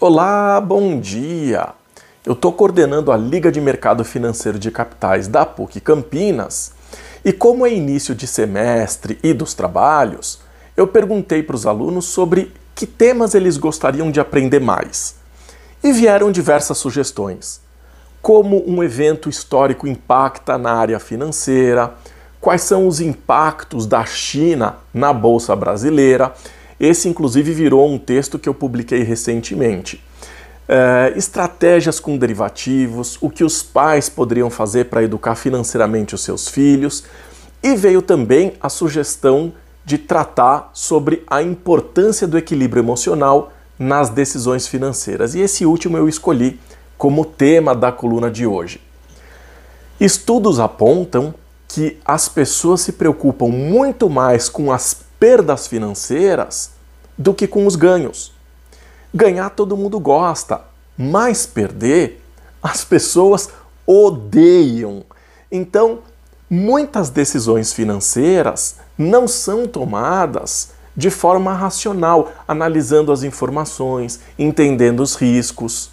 Olá, bom dia! Eu estou coordenando a Liga de Mercado Financeiro de Capitais da PUC Campinas e, como é início de semestre e dos trabalhos, eu perguntei para os alunos sobre que temas eles gostariam de aprender mais. E vieram diversas sugestões, como um evento histórico impacta na área financeira, quais são os impactos da China na Bolsa Brasileira. Esse, inclusive, virou um texto que eu publiquei recentemente. É, estratégias com derivativos, o que os pais poderiam fazer para educar financeiramente os seus filhos, e veio também a sugestão de tratar sobre a importância do equilíbrio emocional nas decisões financeiras. E esse último eu escolhi como tema da coluna de hoje. Estudos apontam que as pessoas se preocupam muito mais com as perdas financeiras do que com os ganhos. Ganhar todo mundo gosta, mas perder as pessoas odeiam. Então, muitas decisões financeiras não são tomadas de forma racional, analisando as informações, entendendo os riscos.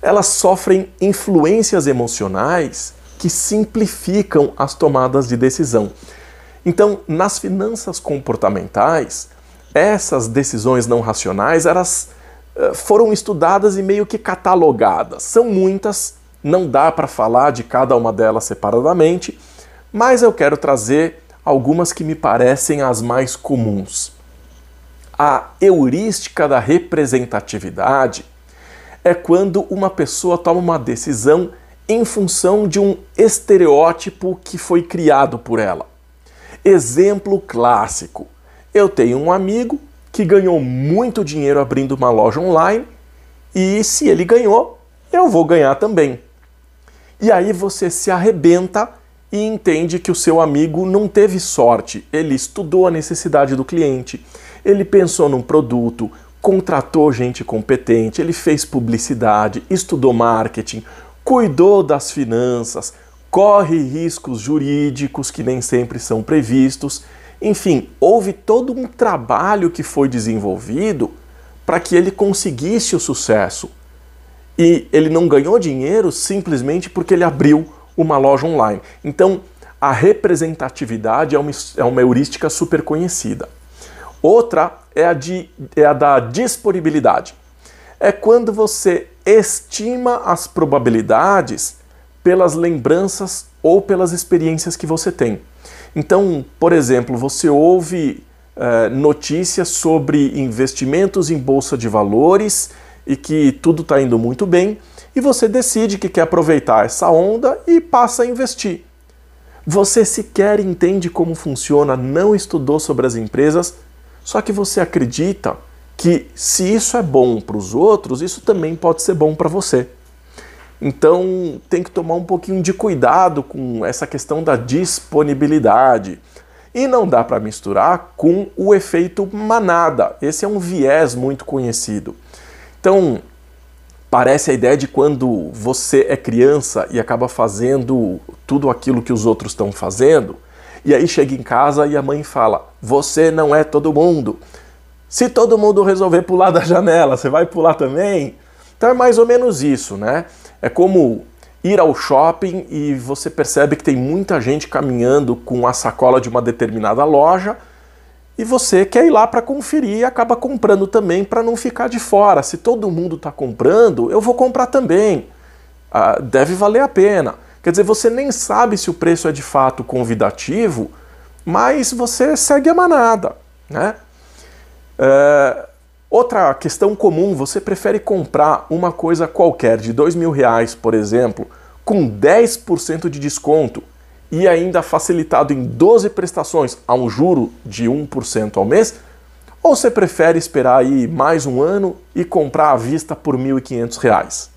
Elas sofrem influências emocionais que simplificam as tomadas de decisão. Então, nas finanças comportamentais, essas decisões não racionais, elas eh, foram estudadas e meio que catalogadas. São muitas, não dá para falar de cada uma delas separadamente, mas eu quero trazer algumas que me parecem as mais comuns. A heurística da representatividade é quando uma pessoa toma uma decisão em função de um estereótipo que foi criado por ela. Exemplo clássico: eu tenho um amigo que ganhou muito dinheiro abrindo uma loja online e se ele ganhou, eu vou ganhar também. E aí você se arrebenta e entende que o seu amigo não teve sorte. Ele estudou a necessidade do cliente, ele pensou num produto, contratou gente competente, ele fez publicidade, estudou marketing, cuidou das finanças, corre riscos jurídicos que nem sempre são previstos. Enfim, houve todo um trabalho que foi desenvolvido para que ele conseguisse o sucesso. E ele não ganhou dinheiro simplesmente porque ele abriu uma loja online. Então, a representatividade é uma, é uma heurística super conhecida. Outra é a, de, é a da disponibilidade. É quando você estima as probabilidades pelas lembranças ou pelas experiências que você tem. Então, por exemplo, você ouve é, notícias sobre investimentos em bolsa de valores e que tudo está indo muito bem, e você decide que quer aproveitar essa onda e passa a investir. Você sequer entende como funciona, não estudou sobre as empresas, só que você acredita que se isso é bom para os outros, isso também pode ser bom para você. Então tem que tomar um pouquinho de cuidado com essa questão da disponibilidade. E não dá para misturar com o efeito manada. Esse é um viés muito conhecido. Então, parece a ideia de quando você é criança e acaba fazendo tudo aquilo que os outros estão fazendo, e aí chega em casa e a mãe fala: Você não é todo mundo. Se todo mundo resolver pular da janela, você vai pular também? Então é mais ou menos isso, né? É como ir ao shopping e você percebe que tem muita gente caminhando com a sacola de uma determinada loja e você quer ir lá para conferir e acaba comprando também para não ficar de fora. Se todo mundo está comprando, eu vou comprar também. Ah, deve valer a pena. Quer dizer, você nem sabe se o preço é de fato convidativo, mas você segue a manada. Né? É, Outra questão comum, você prefere comprar uma coisa qualquer de dois mil reais, por exemplo, com 10% de desconto e ainda facilitado em 12 prestações a um juro de 1% ao mês? Ou você prefere esperar aí mais um ano e comprar à vista por R$ 1.500?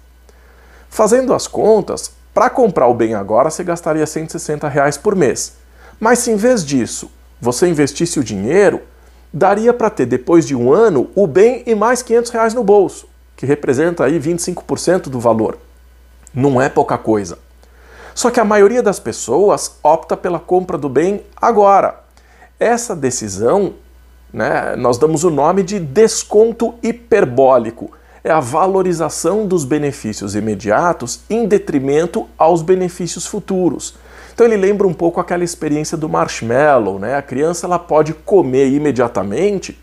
Fazendo as contas, para comprar o bem agora você gastaria 160 reais por mês. Mas se em vez disso você investisse o dinheiro, daria para ter, depois de um ano, o bem e mais 500 reais no bolso, que representa aí 25% do valor. Não é pouca coisa. Só que a maioria das pessoas opta pela compra do bem agora. Essa decisão, né, nós damos o nome de desconto hiperbólico. É a valorização dos benefícios imediatos em detrimento aos benefícios futuros. Então ele lembra um pouco aquela experiência do marshmallow, né? A criança ela pode comer imediatamente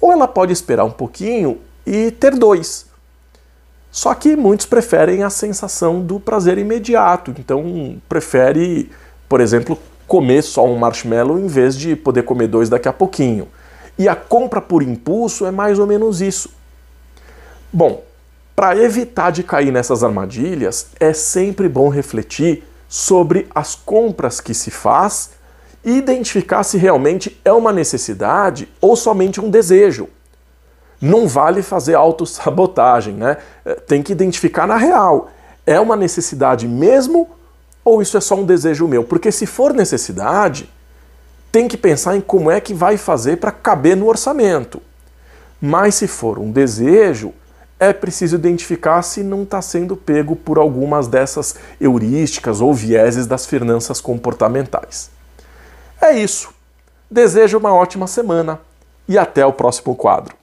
ou ela pode esperar um pouquinho e ter dois. Só que muitos preferem a sensação do prazer imediato, então prefere, por exemplo, comer só um marshmallow em vez de poder comer dois daqui a pouquinho. E a compra por impulso é mais ou menos isso. Bom, para evitar de cair nessas armadilhas, é sempre bom refletir sobre as compras que se faz e identificar se realmente é uma necessidade ou somente um desejo. Não vale fazer autossabotagem, né? É, tem que identificar na real. É uma necessidade mesmo ou isso é só um desejo meu? Porque se for necessidade, tem que pensar em como é que vai fazer para caber no orçamento. Mas se for um desejo, é preciso identificar se não está sendo pego por algumas dessas heurísticas ou vieses das finanças comportamentais. É isso. Desejo uma ótima semana e até o próximo quadro.